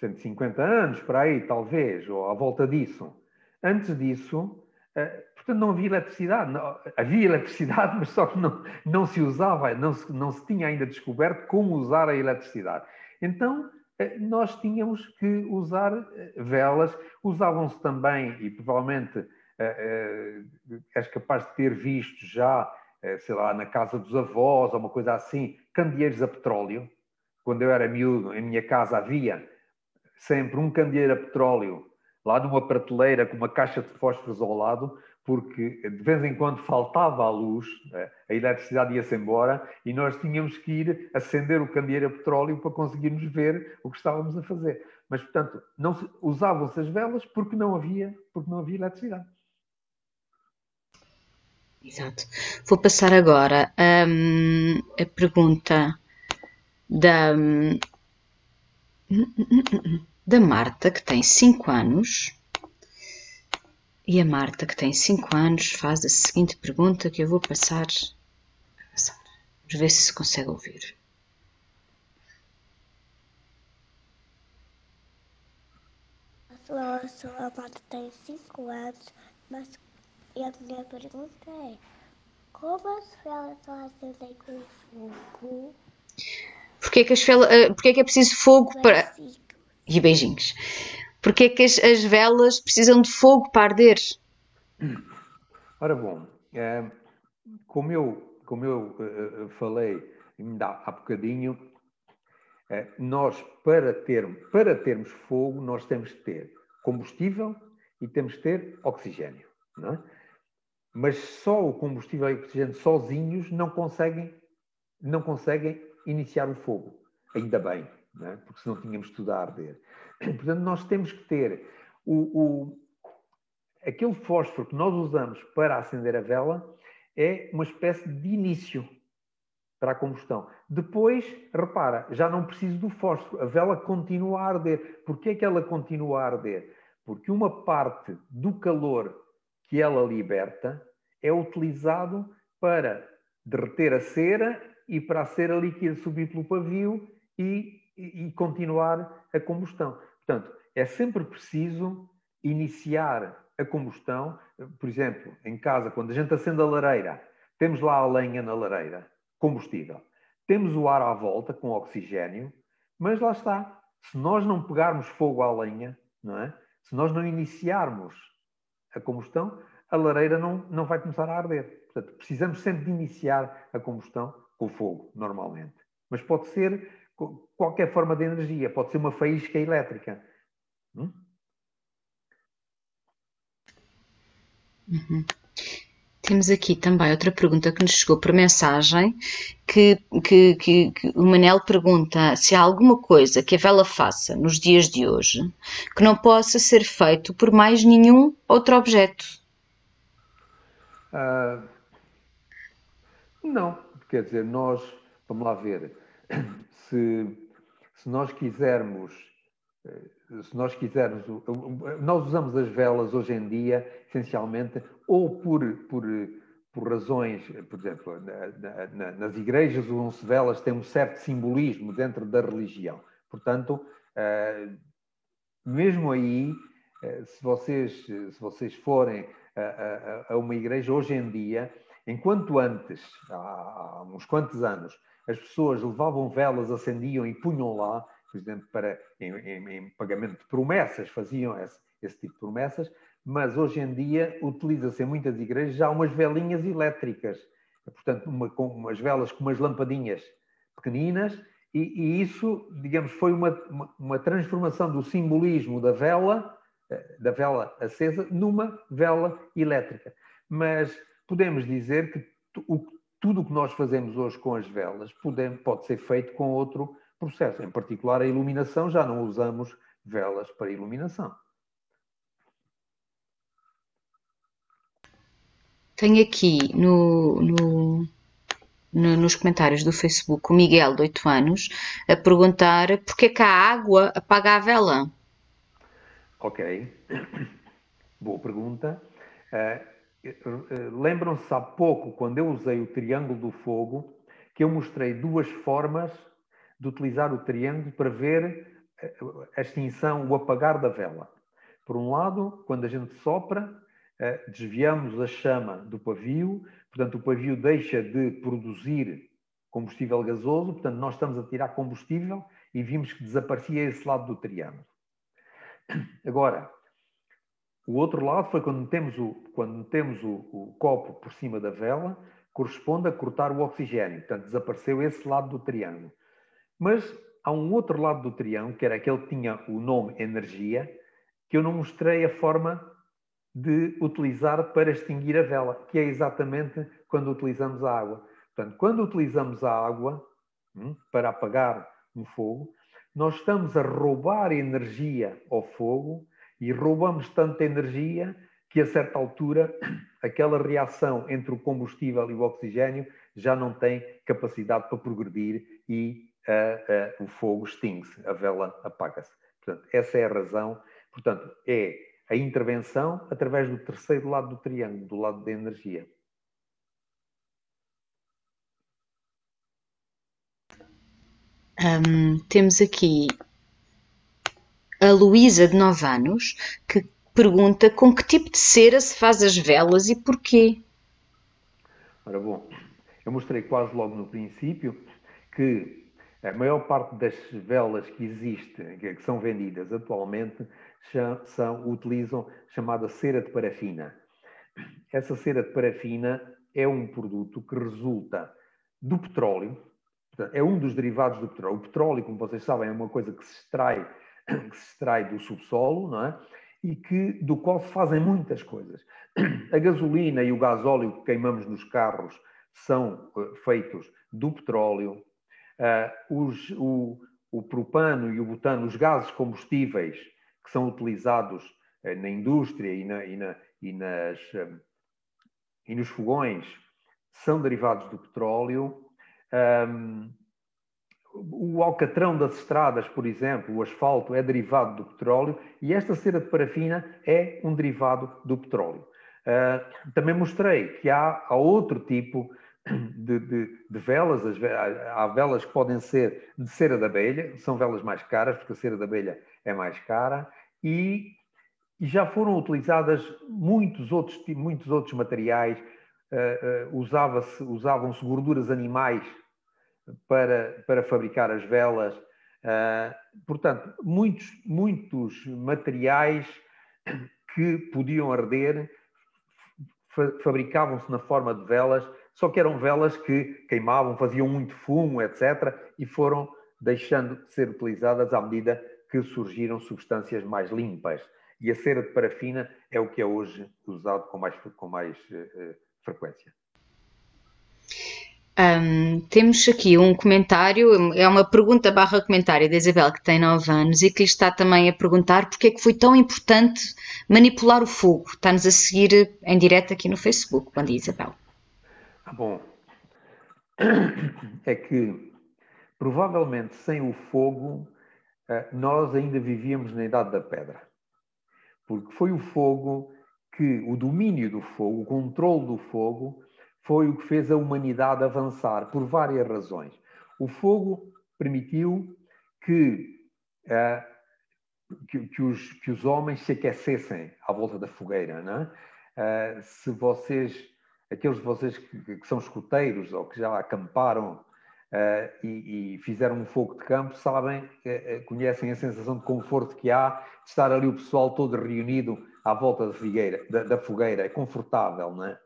150 anos, para aí, talvez, ou à volta disso. Antes disso, uh, portanto, não havia eletricidade. Havia eletricidade, mas só que não, não se usava, não se, não se tinha ainda descoberto como usar a eletricidade. Então, eh, nós tínhamos que usar eh, velas, usavam-se também, e provavelmente eh, és capaz de ter visto já, sei lá, na casa dos avós ou uma coisa assim, candeeiros a petróleo. Quando eu era miúdo, em minha casa havia sempre um candeeiro a petróleo lá numa prateleira com uma caixa de fósforos ao lado, porque de vez em quando faltava a luz, né? a eletricidade ia-se embora e nós tínhamos que ir acender o candeeiro a petróleo para conseguirmos ver o que estávamos a fazer. Mas, portanto, usavam-se as velas porque não havia, porque não havia eletricidade. Exato. Vou passar agora um, a pergunta da, hum, da Marta, que tem 5 anos e a Marta, que tem 5 anos, faz a seguinte pergunta que eu vou passar. Vamos ver se se consegue ouvir. Olá, sou a Marta, tenho 5 anos, mas a minha pergunta é: como as velas são acendem com fogo? Porquê que, as velas, uh, porquê que é preciso fogo para. E beijinhos. Porque é que as, as velas precisam de fogo para arder? Ora bom, é, como eu, como eu uh, falei ainda há bocadinho, uh, nós para, ter, para termos fogo nós temos que ter combustível e temos que ter oxigênio. É? Mas só o combustível e o oxigênio sozinhos não conseguem, não conseguem iniciar o fogo. Ainda bem, é? porque senão tínhamos tudo a arder. Portanto, nós temos que ter o, o, aquele fósforo que nós usamos para acender a vela é uma espécie de início para a combustão. Depois, repara, já não preciso do fósforo, a vela continua a arder. Porquê é que ela continua a arder? Porque uma parte do calor que ela liberta é utilizado para derreter a cera e para a cera líquida subir pelo pavio e, e, e continuar a combustão. Portanto, é sempre preciso iniciar a combustão. Por exemplo, em casa, quando a gente acende a lareira, temos lá a lenha na lareira, combustível. Temos o ar à volta com oxigênio, mas lá está. Se nós não pegarmos fogo à lenha, não é? se nós não iniciarmos a combustão, a lareira não, não vai começar a arder. Portanto, precisamos sempre de iniciar a combustão com fogo, normalmente. Mas pode ser qualquer forma de energia, pode ser uma faísca elétrica. Hum? Uhum. Temos aqui também outra pergunta que nos chegou por mensagem, que, que, que, que, o Manel pergunta se há alguma coisa que a vela faça nos dias de hoje que não possa ser feito por mais nenhum outro objeto. Uh, não, quer dizer, nós, vamos lá ver, se, se nós quisermos eh, se nós quisermos, nós usamos as velas hoje em dia, essencialmente, ou por, por, por razões, por exemplo, na, na, nas igrejas usam-se velas, têm um certo simbolismo dentro da religião. Portanto, eh, mesmo aí, eh, se vocês, se vocês forem a, a, a uma igreja hoje em dia, enquanto antes, há uns quantos anos, as pessoas levavam velas, acendiam e punham lá, por exemplo, para, em, em, em pagamento de promessas, faziam esse, esse, tipo de promessas, mas hoje em dia utiliza-se em muitas igrejas já umas velinhas elétricas, portanto, uma, umas velas com umas lampadinhas pequeninas, e, e isso, digamos, foi uma, uma, uma, transformação do simbolismo da vela, eh, da vela acesa, numa vela elétrica. Mas podemos dizer que o, tudo o que nós fazemos hoje com as velas pode, pode ser feito com outro processo. Em particular, a iluminação, já não usamos velas para iluminação. Tenho aqui no, no, no, nos comentários do Facebook o Miguel, de 8 anos, a perguntar porquê que a água apaga a vela. Ok. Boa pergunta. Uh, Lembram-se há pouco, quando eu usei o triângulo do fogo, que eu mostrei duas formas de utilizar o triângulo para ver eh, a extinção, o apagar da vela. Por um lado, quando a gente sopra, eh, desviamos a chama do pavio, portanto, o pavio deixa de produzir combustível gasoso, portanto, nós estamos a tirar combustível e vimos que desaparecia esse lado do triângulo. Agora, o outro lado foi quando temos o, quando temos o, o copo por cima da vela, corresponde a cortar o oxigênio, portanto, desapareceu esse lado do triângulo. Mas há um outro lado do triângulo, que era aquele que tinha o nome energia, que eu não mostrei a forma de utilizar para extinguir a vela, que é exatamente quando utilizamos a água. Portanto, quando utilizamos a água hum, para apagar um fogo, nós estamos a roubar energia ao fogo e roubamos tanta energia que a certa altura aquela reação entre o combustível e o oxigênio já não tem capacidade para progredir e a, a, o fogo extingue-se, a vela apaga-se. Portanto, essa é a razão. Portanto, é a intervenção através do terceiro lado do triângulo, do lado da energia. Um, temos aqui a Luísa, de 9 anos, que pergunta com que tipo de cera se faz as velas e porquê. Ora bom, eu mostrei quase logo no princípio que a maior parte das velas que existem, que são vendidas atualmente, são, utilizam chamada cera de parafina. Essa cera de parafina é um produto que resulta do petróleo, é um dos derivados do petróleo. O petróleo, como vocês sabem, é uma coisa que se extrai, que se extrai do subsolo, não é? e que, do qual se fazem muitas coisas. A gasolina e o gasóleo que queimamos nos carros são uh, feitos do petróleo. Uh, os, o, o, propano e o butano, os gases combustíveis que são utilizados uh, na indústria e, na, e, na, e, nas, e nos fogões, são derivados do petróleo. Um, o alcatrão das estradas, por exemplo, o asfalto, é derivado do petróleo e esta cera de parafina é um derivado do petróleo. Uh, também mostrei que há, há outro tipo de, de, de, velas, as, há velas que podem ser de cera de abelha, são velas mais caras, porque a cera de abelha é mais cara, e, e já foram utilizadas muitos outros, muitos outros materiais, uh, uh, usavam-se gorduras animais para, para fabricar as velas. Uh, portanto, muitos, muitos materiais que podiam arder fa fabricavam-se na forma de velas, só que eram velas que queimavam, faziam muito fumo, etc., e foram deixando de ser utilizadas à medida que surgiram substâncias mais limpas. E a cera de parafina é o que é hoje usado com mais, com mais uh, frequência. Um, temos aqui um comentário, é uma pergunta barra comentário da Isabel, que tem 9 anos, e que lhe está também a perguntar porque é que foi tão importante manipular o fogo. Está-nos a seguir em direto aqui no Facebook. Bom dia, Isabel. Ah, bom, é que provavelmente sem o fogo eh, nós ainda vivíamos na Idade da Pedra. Porque foi o fogo que, o domínio do fogo, o controle do fogo, foi o que fez a humanidade avançar, por várias razões. O fogo permitiu que, uh, que, que, os, que, os, homens se aquecessem à volta da fogueira. Não é? uh, se vocês, aqueles de vocês que, que, são escuteiros ou que já acamparam uh, e, e, fizeram um fogo de campo, sabem, conhecem a sensação de conforto que há de estar ali o pessoal todo reunido à volta da, figueira, da, da fogueira. É confortável, não é?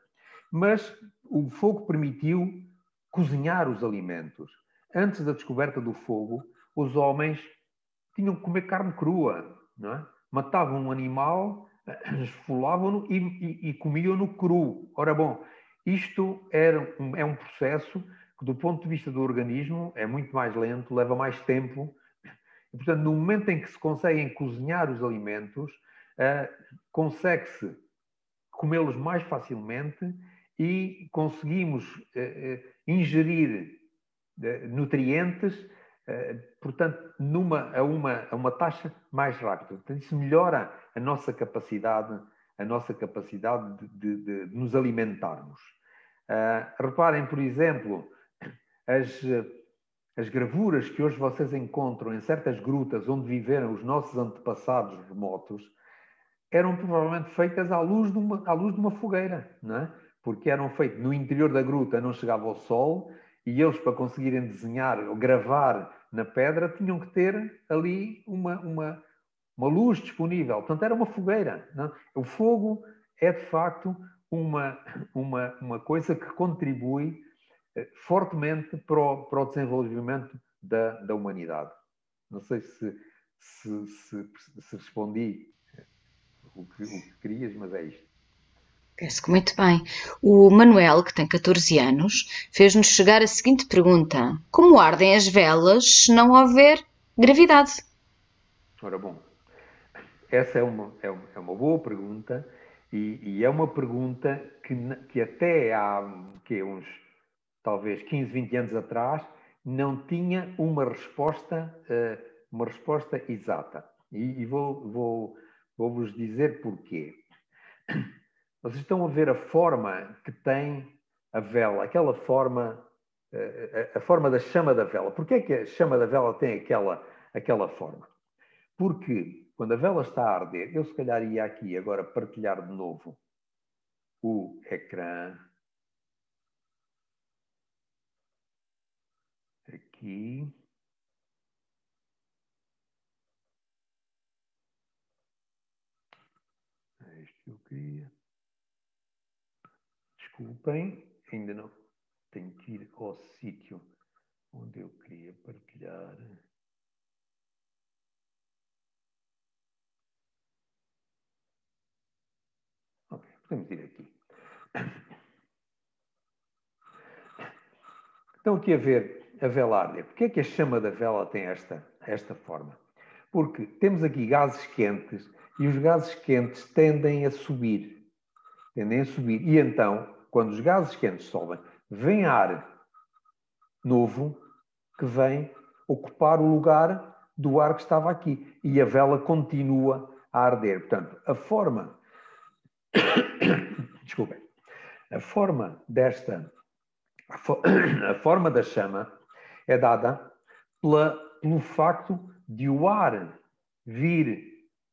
Mas o fogo permitiu cozinhar os alimentos. Antes da descoberta do fogo, os homens tinham que comer carne crua, não é? Matavam um animal, esfolavam-no e, e, e comiam-no cru. Ora bom, isto um, é um processo que, do ponto de vista do organismo, é muito mais lento, leva mais tempo. E, portanto, no momento em que se conseguem cozinhar os alimentos, uh, consegue-se comê-los mais facilmente e conseguimos uh, ingerir uh, nutrientes, portanto, numa, a, uma, a uma taxa mais rápida. Portanto, isso melhora a nossa capacidade, a nossa capacidade de, de, de nos alimentarmos. reparem, por exemplo, as, as gravuras que hoje vocês encontram em certas grutas onde viveram os nossos antepassados remotos eram provavelmente feitas à luz de uma, à luz de uma fogueira, não é? Porque eram feitos no interior da gruta, não chegava o sol, e eles, para conseguirem desenhar ou gravar na pedra, tinham que ter ali uma, uma, uma luz disponível. Portanto, era uma fogueira. Não? O fogo é, de facto, uma, uma, uma coisa que contribui eh, fortemente para o, para o desenvolvimento da, da humanidade. Não sei se, se, se, se respondi o que, o que querias, mas é isto. Parece que muito bem. O Manuel, que tem 14 anos, fez-nos chegar a seguinte pergunta: Como ardem as velas se não houver gravidade? Ora bom, essa é uma, é uma, é uma boa pergunta e, e, é uma pergunta que, que até há que, uns talvez 15, 20 anos atrás não tinha uma resposta, uh, uma resposta exata. E, e vou, vou, vou vos dizer porquê. Vocês estão a ver a forma que tem a vela, aquela forma, eh, a, forma da chama da vela. Porquê é que a chama da vela tem aquela, aquela forma? Porque quando a vela está a arder, eu se calhar ia aqui agora partilhar de novo o ecrã. Aqui. É isto que eu queria. Desculpem, ainda não tenho que ir ao sítio onde eu queria partilhar. Podemos ir aqui. Estão aqui a ver a vela arder. Porquê é que a chama da vela tem esta, esta forma? Porque temos aqui gases quentes e os gases quentes tendem a subir. Tendem a subir. E então, quando os gases quentes sobem, vem ar novo que vem ocupar o lugar do ar que estava aqui. E a vela continua a arder. Portanto, a forma. Desculpem. A forma desta. A, fo... a forma da chama é dada pela, pelo facto de o ar vir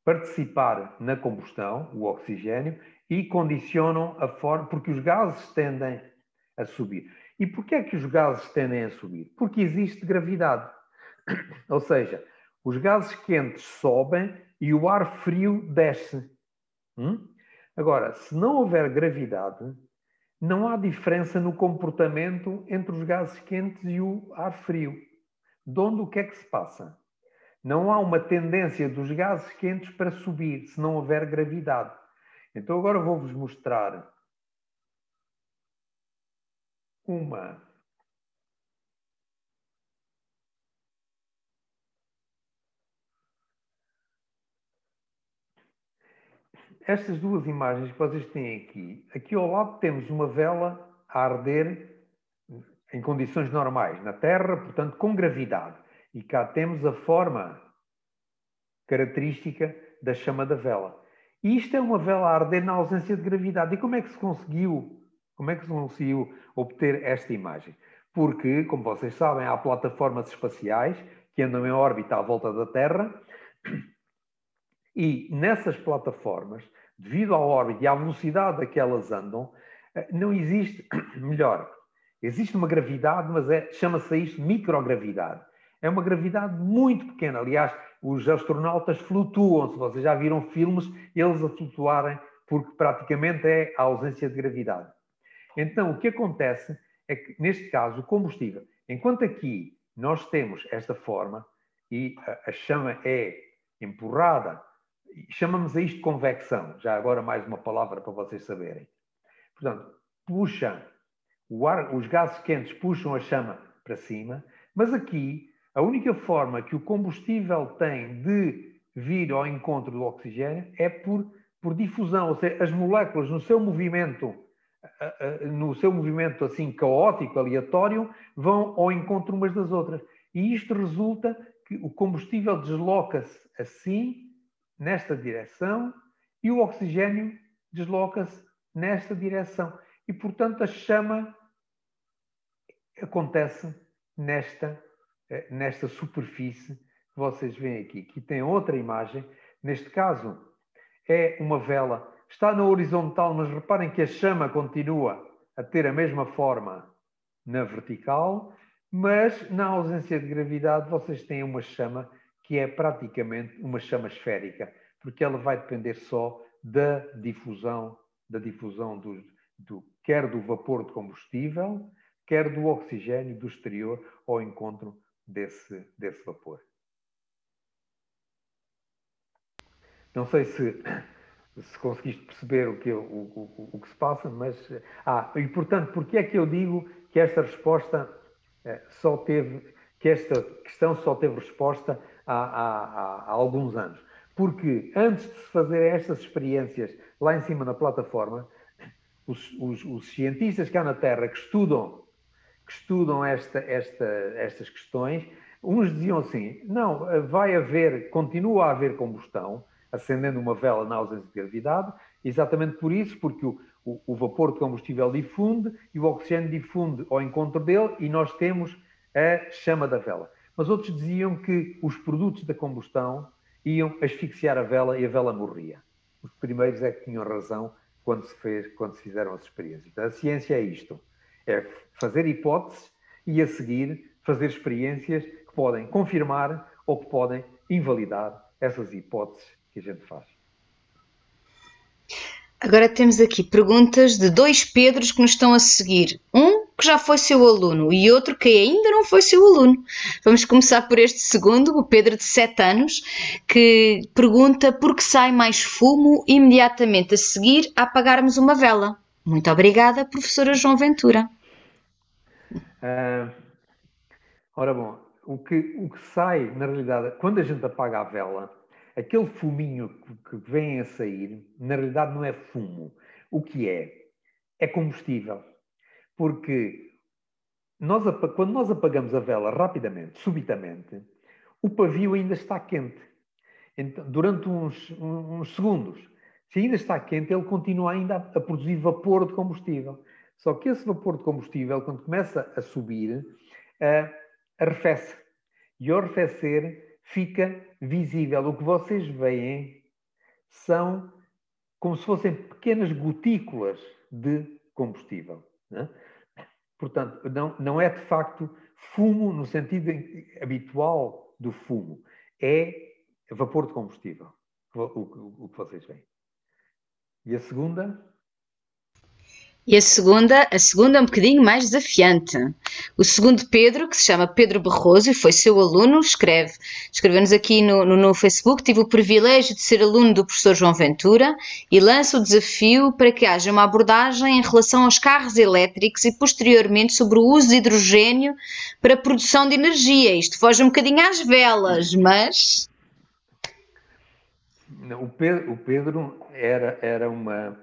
participar na combustão, o oxigênio, e condicionam a forma, porque os gases tendem a subir. E porquê é que os gases tendem a subir? Porque existe gravidade. Ou seja, os gases quentes sobem e o ar frio desce. Hum? Agora, se não houver gravidade, não há diferença no comportamento entre os gases quentes e o ar frio. De onde o que é que se passa? Não há uma tendência dos gases quentes para subir se não houver gravidade. Então agora vou-vos mostrar uma estas duas imagens que vocês têm aqui, aqui ao lado temos uma vela a arder em condições normais, na Terra, portanto, com gravidade. E cá temos a forma característica da chama da vela. E isto é uma vela a arder na ausência de gravidade. E como é que se conseguiu, como é que se conseguiu obter esta imagem? Porque, como vocês sabem, há plataformas espaciais que andam em órbita à volta da Terra e nessas plataformas, devido à órbita e à velocidade a que elas andam, eh, não existe, melhor, existe uma gravidade, mas é, chama-se isto microgravidade. É uma gravidade muito pequena. Aliás, os astronautas flutuam. Se vocês já viram filmes, eles a flutuarem, porque praticamente é a ausência de gravidade. Então, o que acontece é que, neste caso, o combustível, enquanto aqui nós temos esta forma e a, chama é empurrada chamamos a isto convecção. Já agora mais uma palavra para vocês saberem. Portanto, puxa, ar, os gases quentes puxam a chama para cima, mas aqui a única forma que o combustível tem de vir ao encontro do oxigênio é por, por difusão, ou seja, as moléculas no seu movimento no seu movimento assim caótico, aleatório, vão ao encontro umas das outras. E isto resulta que o combustível desloca-se assim nesta direção e o oxigênio desloca-se nesta direção. E, portanto, a chama acontece nesta, nesta superfície que vocês veem aqui. Aqui tem outra imagem. Neste caso, é uma vela. Está na horizontal, mas reparem que a chama continua a ter a mesma forma na vertical, mas na ausência de gravidade vocês têm uma chama que é praticamente uma chama esférica, porque ela vai depender só da difusão, da difusão do, do, quer do vapor de combustível, quer do oxigênio do exterior ao encontro desse, desse vapor. Não sei se, se conseguiste perceber o que, o, o, o que se passa, mas. Ah, e portanto, porquê é que eu digo que esta resposta eh, só teve, que esta questão só teve resposta há, há, há alguns anos. Porque antes de se fazer estas experiências lá em cima na plataforma, os, os, os cientistas cá na Terra que estudam, que estudam esta, esta, estas questões, uns diziam assim: não, vai haver, continua a haver combustão, acendendo uma vela na ausência de gravidade, exatamente por isso, porque o, o, o, vapor de combustível difunde e o oxigênio difunde ao encontro dele e nós temos a chama da vela mas outros diziam que os produtos da combustão iam asfixiar a vela e a vela morria. Os primeiros é que tinham razão quando se, fez, quando se fizeram as experiências. Então, a ciência é isto: é fazer hipóteses e a seguir fazer experiências que podem confirmar ou que podem invalidar essas hipóteses que a gente faz. Agora temos aqui perguntas de dois Pedros que nos estão a seguir. Um que já foi seu aluno e outro que ainda não foi seu aluno. Vamos começar por este segundo, o Pedro de 7 anos, que pergunta por que sai mais fumo imediatamente a seguir a apagarmos uma vela. Muito obrigada, professora João Ventura. Uh, ora bom, o que, o que sai, na realidade, quando a gente apaga a vela, aquele fuminho que vem a sair, na realidade não é fumo. O que é? É combustível. Porque nós, quando nós apagamos a vela rapidamente, subitamente, o pavio ainda está quente. Então, durante uns, uns segundos. Se ainda está quente, ele continua ainda a produzir vapor de combustível. Só que esse vapor de combustível, quando começa a subir, uh, arrefece. E ao arrefecer, fica visível. O que vocês veem são como se fossem pequenas gotículas de combustível. Né? Portanto, não, não é de facto fumo no sentido habitual do fumo, é vapor de combustível, o, o, o que vocês veem. E a segunda? E a segunda, a segunda é um bocadinho mais desafiante. O segundo Pedro, que se chama Pedro Barroso e foi seu aluno, escreve, escreveu-nos aqui no, no, no, Facebook, tive o privilégio de ser aluno do professor João Ventura e lança o desafio para que haja uma abordagem em relação aos carros elétricos e posteriormente sobre o uso de hidrogênio para a produção de energia. Isto foge um bocadinho às velas, mas... O Pedro, o Pedro era, era uma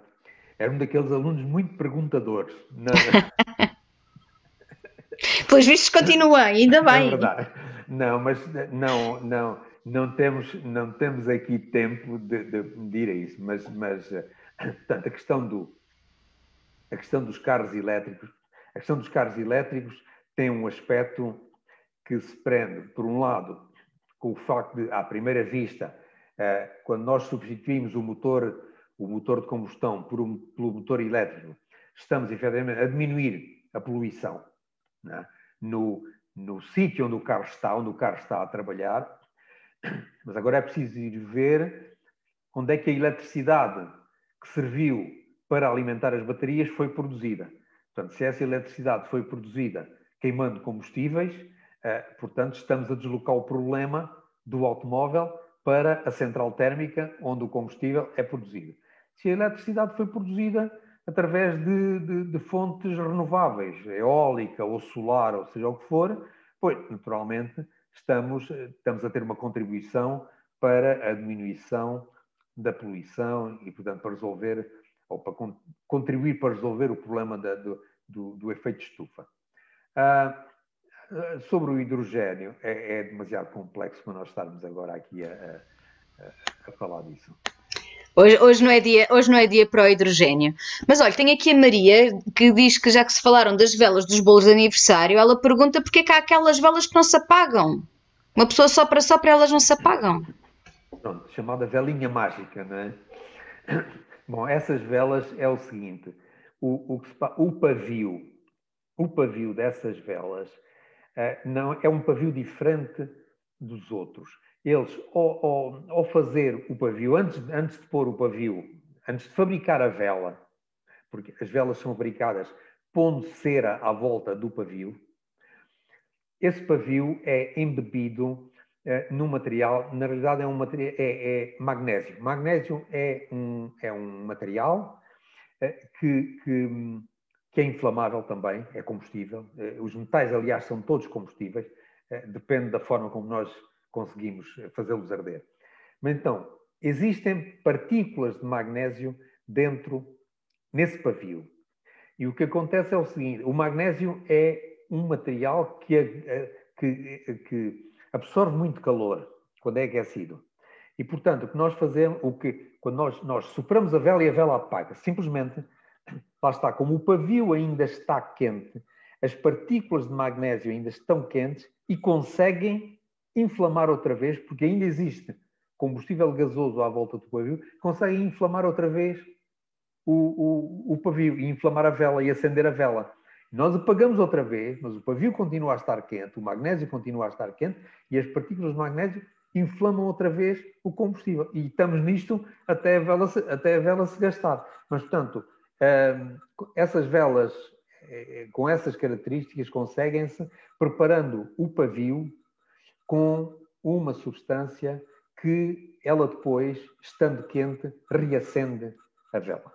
era um daqueles alunos muito perguntadores. pois vistos continua, ainda bem. É verdade. Não, mas não, não, não temos, não temos aqui tempo de, de medir a isso, mas, mas portanto, a questão do a questão dos carros elétricos, a questão dos carros elétricos tem um aspecto que se prende, por um lado, com o facto de, à primeira vista, eh, quando nós substituímos o motor o motor de combustão por um, pelo motor elétrico, estamos efetivamente a diminuir a poluição é? no, no sítio onde o carro está, onde o carro está a trabalhar, mas agora é preciso ir ver onde é que a eletricidade que serviu para alimentar as baterias foi produzida. Portanto, se essa eletricidade foi produzida queimando combustíveis, eh, portanto, estamos a deslocar o problema do automóvel para a central térmica onde o combustível é produzido se a eletricidade foi produzida através de, de, de, fontes renováveis, eólica ou solar, ou seja o que for, pois, naturalmente, estamos, estamos a ter uma contribuição para a diminuição da poluição e, portanto, para resolver, ou para contribuir para resolver o problema da, do, do, do, efeito estufa. Ah, sobre o hidrogênio, é, é, demasiado complexo para nós estarmos agora aqui a, a, a falar disso. Hoje, hoje, não é dia, hoje não é dia para o hidrogênio. Mas olha, tem aqui a Maria que diz que já que se falaram das velas dos bolos de aniversário, ela pergunta porque é que há aquelas velas que não se apagam. Uma pessoa só para só para elas não se apagam. Pronto, chamada velinha mágica, não é? Bom, essas velas é o seguinte: o, o, o pavio, o pavio dessas velas não é um pavio diferente dos outros eles, ao, ao, ao, fazer o pavio, antes, antes de pôr o pavio, antes de fabricar a vela, porque as velas são fabricadas pondo cera à volta do pavio, esse pavio é embebido eh, num material, na realidade é, um material, é, é magnésio. Magnésio é um, é um material eh, que, que, que, é inflamável também, é combustível. Eh, os metais, aliás, são todos combustíveis, eh, depende da forma como nós conseguimos fazê-los arder. Mas então, existem partículas de magnésio dentro, nesse pavio. E o que acontece é o seguinte: o magnésio é um material que, que, que absorve muito calor quando é aquecido. E, portanto, o que nós fazemos, o que, quando nós, nós a vela e a vela apaga, simplesmente, lá está, como o pavio ainda está quente, as partículas de magnésio ainda estão quentes e conseguem inflamar outra vez, porque ainda existe combustível gasoso à volta do pavio, conseguem inflamar outra vez o, o, o pavio e inflamar a vela e acender a vela. Nós apagamos outra vez, mas o pavio continua a estar quente, o magnésio continua a estar quente e as partículas de magnésio inflamam outra vez o combustível. E estamos nisto até a vela se, até a vela se gastar. Mas, portanto, essas velas é, com essas características conseguem-se preparando o pavio com uma substância que ela depois, estando quente, reacende a vela.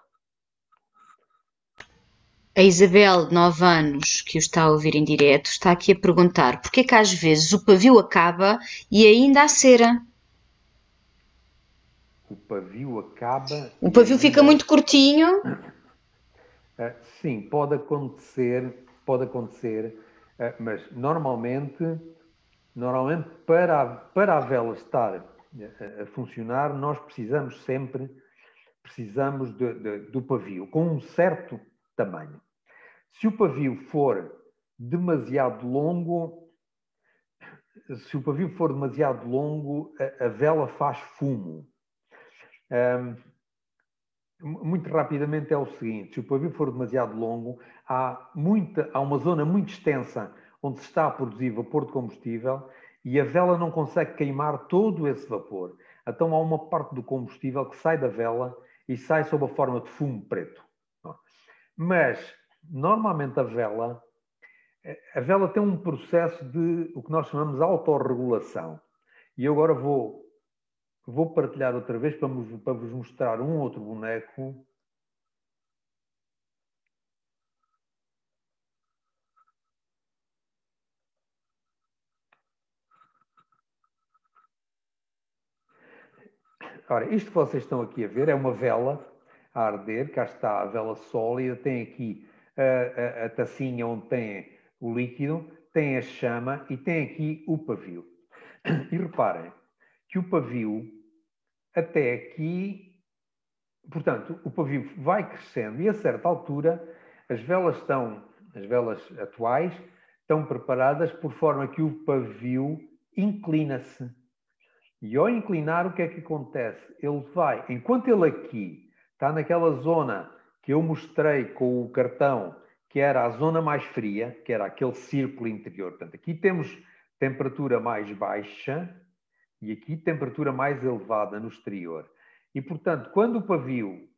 A Isabel, de 9 anos, que o está a ouvir em direto, está aqui a perguntar porquê é que às vezes o pavio acaba e ainda há cera? O pavio acaba. O pavio fica muito curtinho. Uh, sim, pode acontecer, pode acontecer, uh, mas normalmente, normalmente para para a vela estar a, a funcionar, nós precisamos sempre precisamos de, de, do pavio com um certo tamanho. Se o pavio for demasiado longo, se o pavio for demasiado longo, a, a vela faz fumo. Um, muito rapidamente é o seguinte: se o pavio for demasiado longo, há, muita, há uma zona muito extensa onde se está a produzir vapor de combustível e a vela não consegue queimar todo esse vapor. Então há uma parte do combustível que sai da vela e sai sob a forma de fumo preto. Mas, normalmente, a vela, a vela tem um processo de o que nós chamamos de autorregulação. E eu agora vou, vou partilhar outra vez para, para vos mostrar um outro boneco. Ora, isto que vocês estão aqui a ver é uma vela a arder, cá está a vela sólida, tem aqui a, a, a tacinha onde tem o líquido, tem a chama e tem aqui o pavio. E reparem que o pavio, até aqui, portanto, o pavio vai crescendo e a certa altura as velas estão, as velas atuais, estão preparadas por forma que o pavio inclina-se. E ao inclinar, o que é que acontece? Ele vai, enquanto ele aqui está naquela zona que eu mostrei com o cartão, que era a zona mais fria, que era aquele círculo interior. Portanto, aqui temos temperatura mais baixa e aqui temperatura mais elevada no exterior. E, portanto, quando o pavio,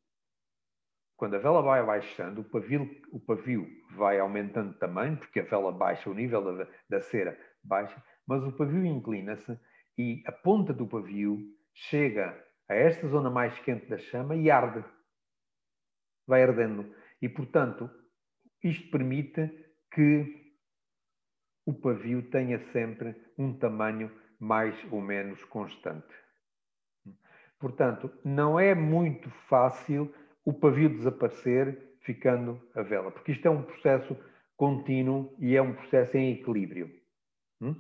quando a vela vai baixando, o pavio, o pavio vai aumentando de tamanho, porque a vela baixa, o nível da, da cera baixa, mas o pavio inclina-se e a ponta do pavio chega a esta zona mais quente da chama e arde vai ardendo. E, portanto, isto permite que o pavio tenha sempre um tamanho mais ou menos constante. Portanto, não é muito fácil o pavio desaparecer ficando a vela, porque isto é um processo contínuo e é um processo em equilíbrio. Hum?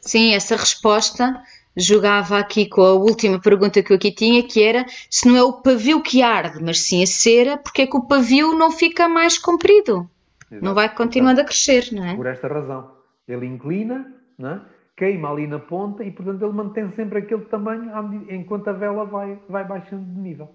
Sim, essa resposta jogava aqui com a última pergunta que eu aqui tinha, que era se não é o pavio que arde, mas sim a cera, porque é que o pavio não fica mais comprido? Exato. Não vai continuando a crescer, não é? Por esta razão. Ele inclina, não é? queima ali na ponta e, portanto, ele mantém sempre aquele tamanho enquanto a vela vai, vai baixando de nível.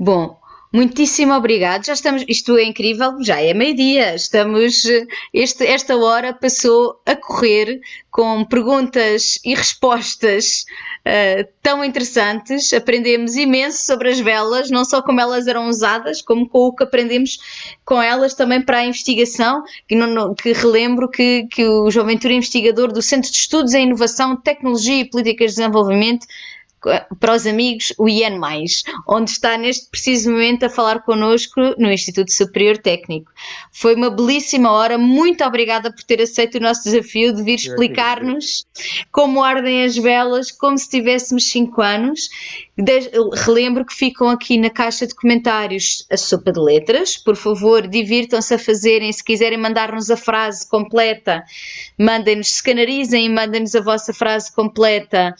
Bom, Muitíssimo obrigado. Já estamos, isto é incrível, já é meio-dia. Estamos, este, esta hora passou a correr com perguntas e respostas uh, tão interessantes. Aprendemos imenso sobre as velas, não só como elas eram usadas, como com o que aprendemos com elas também para a investigação, que, não, que relembro que, que o João Ventura, investigador do Centro de Estudos em Inovação, Tecnologia e Políticas de Desenvolvimento, para os amigos o IEN+, onde está neste preciso momento a falar connosco no Instituto Superior Técnico. Foi uma belíssima hora, muito obrigada por ter aceito o nosso desafio de vir explicar-nos como ardem as velas, como se tivéssemos 5 anos. relembro que ficam aqui na caixa de comentários a sopa de letras. Por favor, divirtam-se a fazerem. Se quiserem mandar-nos a frase completa, mandem-nos, se canarizem e mandem-nos a vossa frase completa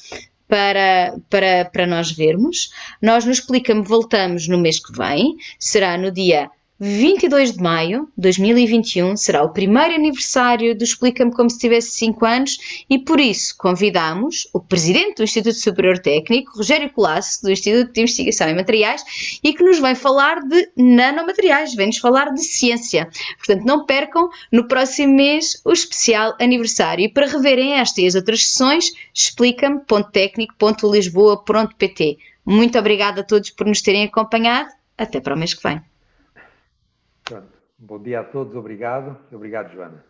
para, para, para nós vermos. Nós no Explica-me voltamos no mês que vem, será no dia 22 de maio de 2021 será o primeiro aniversário do Explica-me como se tivesse 5 anos e por isso convidamos o presidente do Instituto Superior Técnico, Rogério Colasso, do Instituto de Investigação em Materiais, e que nos vem falar de nanomateriais, vem-nos falar de ciência. Portanto, não percam no próximo mês o especial aniversário. E para reverem esta e as outras sessões, explica-me.tecnico.lisboa.pt. Muito obrigada a todos por nos terem acompanhado. Até para o mês que vem. Pronto. Bom dia a todos, obrigado. Obrigado, Joana.